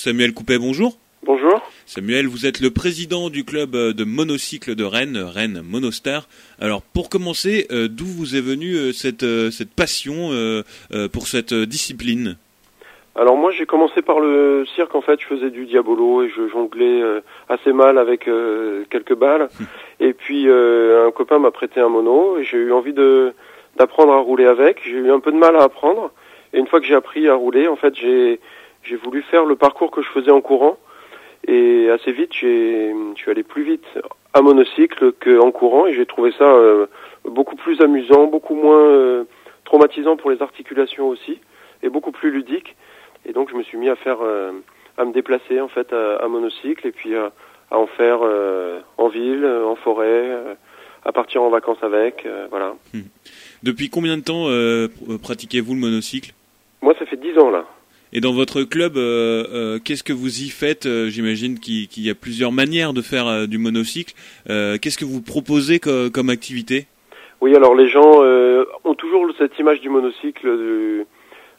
Samuel Coupet, bonjour. Bonjour. Samuel, vous êtes le président du club de monocycle de Rennes, Rennes Monostar. Alors pour commencer, euh, d'où vous est venue euh, cette, euh, cette passion pour cette discipline? Alors moi j'ai commencé par le cirque en fait, je faisais du diabolo et je jonglais assez mal avec quelques balles. et puis un copain m'a prêté un mono et j'ai eu envie de d'apprendre à rouler avec. J'ai eu un peu de mal à apprendre et une fois que j'ai appris à rouler, en fait j'ai j'ai voulu faire le parcours que je faisais en courant et assez vite, j'ai, je suis allé plus vite à monocycle qu'en courant et j'ai trouvé ça euh, beaucoup plus amusant, beaucoup moins euh, traumatisant pour les articulations aussi et beaucoup plus ludique. Et donc je me suis mis à faire, euh, à me déplacer en fait à, monocycle et puis à, en faire en ville, en forêt, à partir en vacances avec, voilà. Hmm. Depuis combien de temps pratiquez-vous le monocycle? Moi, ça fait dix ans là. Et dans votre club, euh, euh, qu'est-ce que vous y faites? Euh, J'imagine qu'il y a plusieurs manières de faire du monocycle. qu'est-ce que vous proposez comme activité? Oui, alors les gens ont toujours cette image du monocycle de,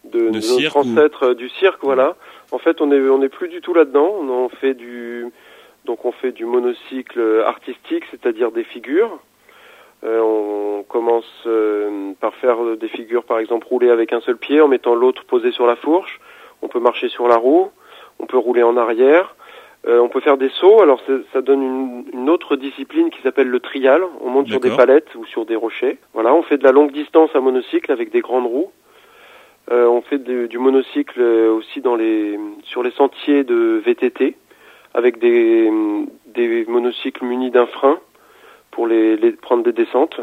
de, notre ancêtre du cirque, voilà. En fait, on est on est plus du tout là-dedans. On fait du donc on fait du monocycle artistique, c'est-à-dire des figures. on commence par faire des figures, par exemple, rouler avec un seul pied en mettant l'autre posé sur la fourche on peut marcher sur la roue, on peut rouler en arrière, euh, on peut faire des sauts. Alors ça donne une, une, autre discipline qui s'appelle le trial. On monte sur des palettes ou sur des rochers. Voilà, on fait de la longue distance à monocycle avec des grandes roues. Euh, on fait du monocycle aussi dans les sur les sentiers de VTT avec des, des monocycles munis d'un frein pour les, les, prendre des descentes.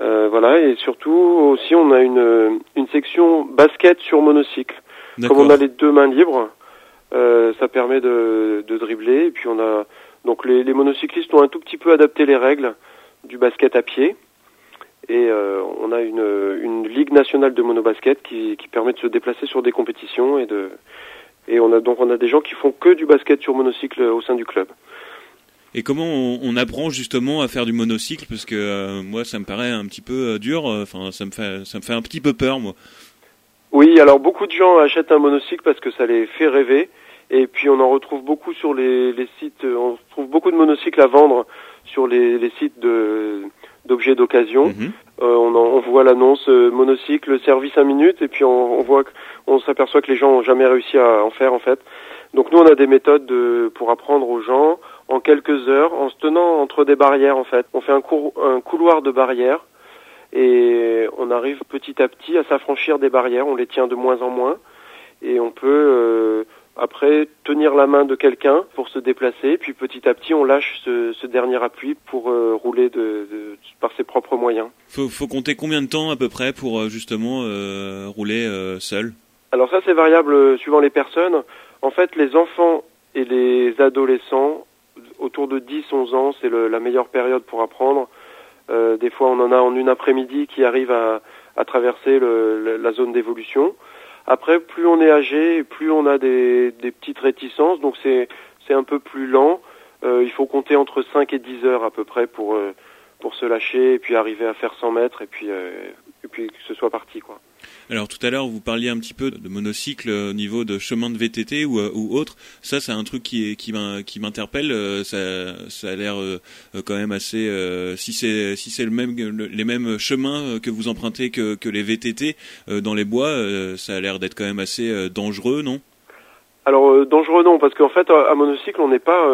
Euh, voilà et surtout aussi on a une, une section basket sur monocycle. Comme on a les deux mains libres, euh, ça permet de, de, dribbler. Et puis on a donc les, les, monocyclistes ont un tout petit peu adapté les règles du basket à pied. Et euh, on a une, une ligue nationale de monobasket qui, qui permet de se déplacer sur des compétitions et de et on a donc on a des gens qui font que du basket sur monocycle au sein du club. Et comment on, on apprend justement à faire du monocycle? Parce que euh, moi ça me paraît un petit peu euh, dur. Enfin ça me fait ça me fait un petit peu peur moi. Oui, alors beaucoup de gens achètent un monocycle parce que ça les fait rêver. Et puis on en retrouve beaucoup sur les, les sites, on trouve beaucoup de monocycles à vendre sur les, les sites de d'objets d'occasion. Mhm. Euh, on, on, voit l'annonce euh, monocycle service 5 minutes et puis on, on voit on s'aperçoit que les gens ont jamais réussi à en faire en fait. Donc nous on a des méthodes de, pour apprendre aux gens en quelques heures en se tenant entre des barrières en fait. On fait un, cour, un couloir de barrières et on arrive petit à petit à s'affranchir des barrières, on les tient de moins en moins. Et on peut euh, après tenir la main de quelqu'un pour se déplacer, puis petit à petit on lâche ce, ce dernier appui pour euh, rouler de, de, par ses propres moyens. Faut, faut compter combien de temps à peu près pour euh, justement rouler seul? Alors ça c'est variable suivant les personnes. En fait les enfants et les adolescents autour de 10-11 ans c'est la meilleure période pour apprendre. euh, des fois, on en a en une après-midi qui arrive à, à traverser le, la zone d'évolution. Après, plus on est âgé, plus on a des, des petites réticences, donc c'est c'est un peu plus lent. Euh, il faut compter entre 5 et 10 heures à peu près pour euh, pour se lâcher et puis arriver à faire 100 mètres et puis euh, et puis que ce soit parti quoi. Alors tout à l'heure, vous parliez un petit peu de monocycle au niveau de chemin de VTT ou, euh, ou autre. Ça, c'est un truc qui, qui m'interpelle. Euh, ça, a l'air euh, quand même assez. si c'est si c'est le même les mêmes chemins que vous empruntez que, que les VTT dans les bois, ça a l'air d'être quand même assez dangereux, non? Alors dangereux non, parce qu'en fait à, monocycle, on n'est pas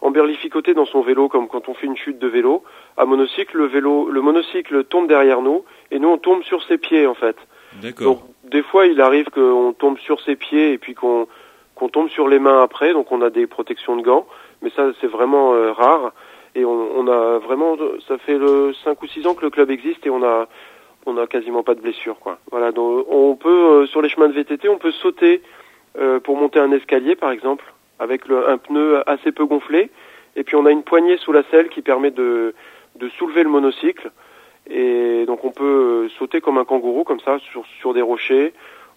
emberlificoté dans son vélo comme quand on fait une chute de vélo. À monocycle, le vélo, le monocycle tombe derrière nous et nous on tombe sur ses pieds en fait. Donc des fois, il arrive qu'on tombe sur ses pieds et puis qu'on qu'on tombe sur les mains après. Donc on a des protections de gants, mais ça c'est vraiment euh, rare. Et on, on, a vraiment, ça fait le 5 ou 6 ans que le club existe et on a on a quasiment pas de blessures quoi. Voilà, donc on peut euh, sur les chemins de VTT, on peut sauter euh, pour monter un escalier par exemple avec le, un pneu assez peu gonflé et puis on a une poignée sous la selle qui permet de de soulever le monocycle et donc on peut euh, sauter comme un kangourou comme ça sur, sur des rochers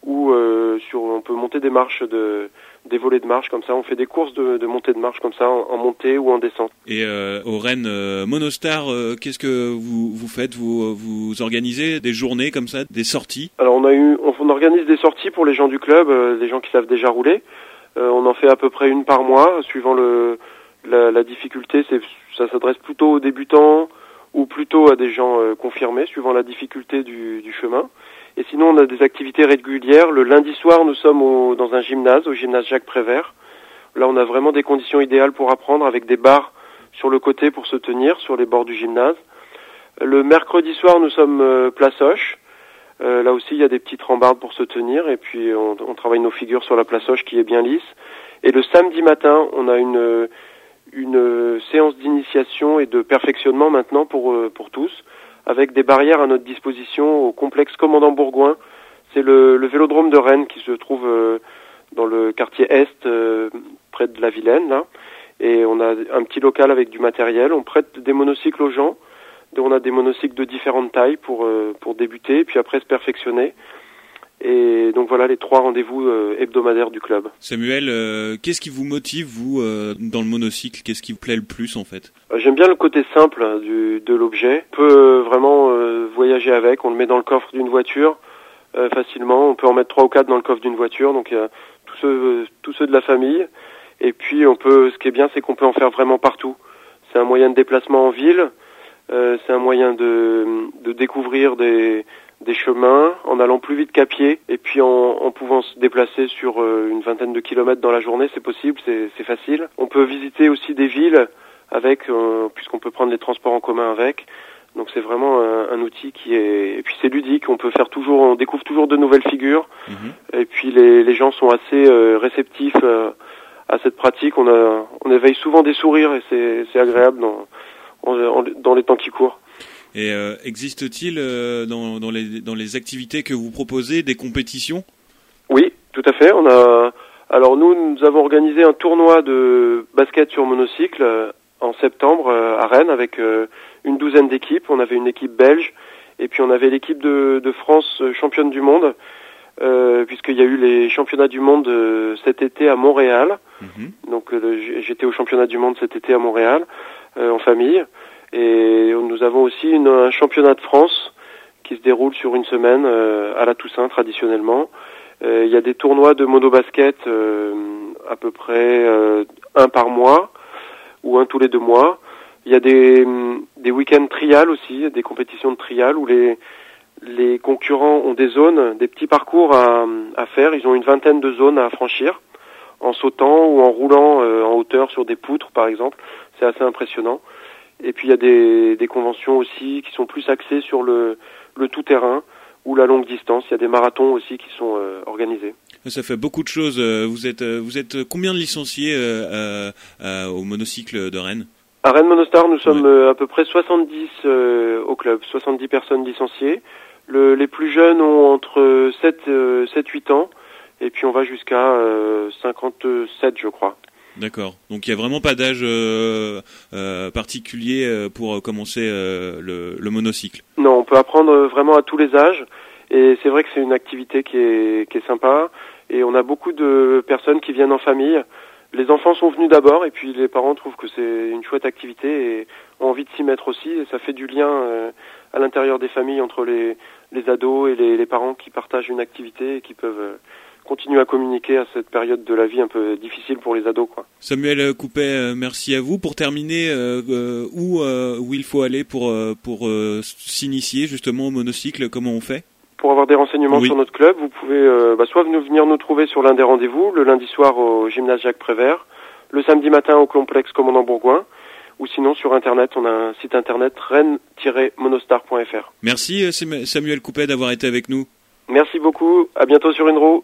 ou euh, sur on peut monter des marches de des volets de marche comme ça. On fait des courses de, de montée de marche comme ça en, montée ou en descente. Et euh, au Rennes euh, Monostar qu'est-ce que vous vous faites? Vous vous organisez des journées comme ça des sorties? Alors on a eu on, on organise des sorties pour les gens du club les gens qui savent déjà rouler. On en fait à peu près une par mois, suivant le, la, la difficulté. C'est, ça s'adresse plutôt aux débutants ou plutôt à des gens confirmés, suivant la difficulté du, du, chemin. Et sinon, on a des activités régulières. Le lundi soir, nous sommes au, dans un gymnase, au gymnase Jacques Prévert. Là, on a vraiment des conditions idéales pour apprendre, avec des barres sur le côté pour se tenir sur les bords du gymnase. Le mercredi soir, nous sommes euh, place Hoche. Euh, là aussi, il y a des petites rambardes pour se tenir et puis on, on, travaille nos figures sur la place Hoche qui est bien lisse. Et le samedi matin, on a une, une séance d'initiation et de perfectionnement maintenant pour, euh, pour tous, avec des barrières à notre disposition au complexe Commandant Bourgoin. C'est le, le vélodrome de Rennes qui se trouve dans le quartier Est, près de la Vilaine, là. Et on a un petit local avec du matériel. On prête des monocycles aux gens. On a des monocycles de différentes tailles pour, euh, pour débuter, puis après se perfectionner. Et donc voilà les trois rendez-vous euh, hebdomadaires du club. Samuel, euh, qu'est-ce qui vous motive, vous, dans le monocycle? Qu'est-ce qui vous plaît le plus, en fait? J'aime bien le côté simple hein, du, de l'objet. On peut vraiment voyager avec. On le met dans le coffre d'une voiture facilement. On peut en mettre trois ou quatre dans le coffre d'une voiture. Donc tous ceux, tous ceux de la famille. Et puis on peut, ce qui est bien, c'est qu'on peut en faire vraiment partout. C'est un moyen de déplacement en ville. Euh, c'est un moyen de, de découvrir des, des, chemins en allant plus vite qu'à pied et puis en, en, pouvant se déplacer sur euh, une vingtaine de kilomètres dans la journée, c'est possible, c'est facile. On peut visiter aussi des villes avec, euh, puisqu'on peut prendre les transports en commun avec. Donc c'est vraiment un, un, outil qui est et puis c'est ludique. On peut faire toujours, on découvre toujours de nouvelles figures. Mhm. Et puis les, les, gens sont assez euh, réceptifs à cette pratique. On, a, on éveille souvent des sourires et c'est agréable dans, dans les temps qui courent. Et euh, existe-t-il euh, dans, dans, les, dans les activités que vous proposez des compétitions? Oui, tout à fait. On a, alors nous, nous avons organisé un tournoi de basket sur monocycle euh, en septembre à Rennes avec une douzaine d'équipes. On avait une équipe belge et puis on avait l'équipe de, de France championne du monde puisqu'il y a eu les championnats du monde cet été à Montréal. Mhm. Donc j'étais au championnat du monde cet été à Montréal en famille. Et nous avons aussi un championnat de France qui se déroule sur une semaine à la Toussaint traditionnellement. il y a des tournois de monobasket à peu près un par mois ou un tous les deux mois. Il y a des, des week-ends trial aussi, des compétitions de trial où les, les concurrents ont des zones, des petits parcours à, faire. Ils ont une vingtaine de zones à franchir en sautant ou en roulant euh, en hauteur sur des poutres, par exemple. C'est assez impressionnant. Et puis il y a des, des, conventions aussi qui sont plus axées sur le, le tout-terrain ou la longue distance. Il y a des marathons aussi qui sont euh, organisés. Ça fait beaucoup de choses. Euh, vous êtes, vous êtes combien de licenciés au monocycle de Rennes? À Rennes Monostar, nous sommes à peu près 70 au club, 70 personnes licenciées. Le, les plus jeunes ont entre 7, 7 8 ans et puis on va jusqu'à 57 je crois. D'accord. Donc il n'y a vraiment pas d'âge euh, euh, particulier euh, pour commencer euh, le, le, monocycle. Non, on peut apprendre vraiment à tous les âges et c'est vrai que c'est une activité qui est, qui est sympa et on a beaucoup de personnes qui viennent en famille. Les enfants sont venus d'abord et puis les parents trouvent que c'est une chouette activité et ont envie de s'y mettre aussi et ça fait du lien à l'intérieur des familles entre les, les ados et les, les, parents qui partagent une activité et qui peuvent euh, continuer à communiquer à cette période de la vie un peu difficile pour les ados. Quoi. Samuel Coupet, euh, merci à vous. Pour terminer, euh, où, où il faut aller pour, pour s'initier justement au monocycle Comment on fait? Pour avoir des renseignements sur notre club, vous pouvez bah, soit venir nous trouver sur l'un des rendez-vous, le lundi soir au gymnase Jacques Prévert, le samedi matin au complexe Commandant Bourgoin, ou sinon sur internet, on a un site internet rennes-monostar.fr. Merci euh, Samuel Coupet d'avoir été avec nous. Merci beaucoup, à bientôt sur une roue.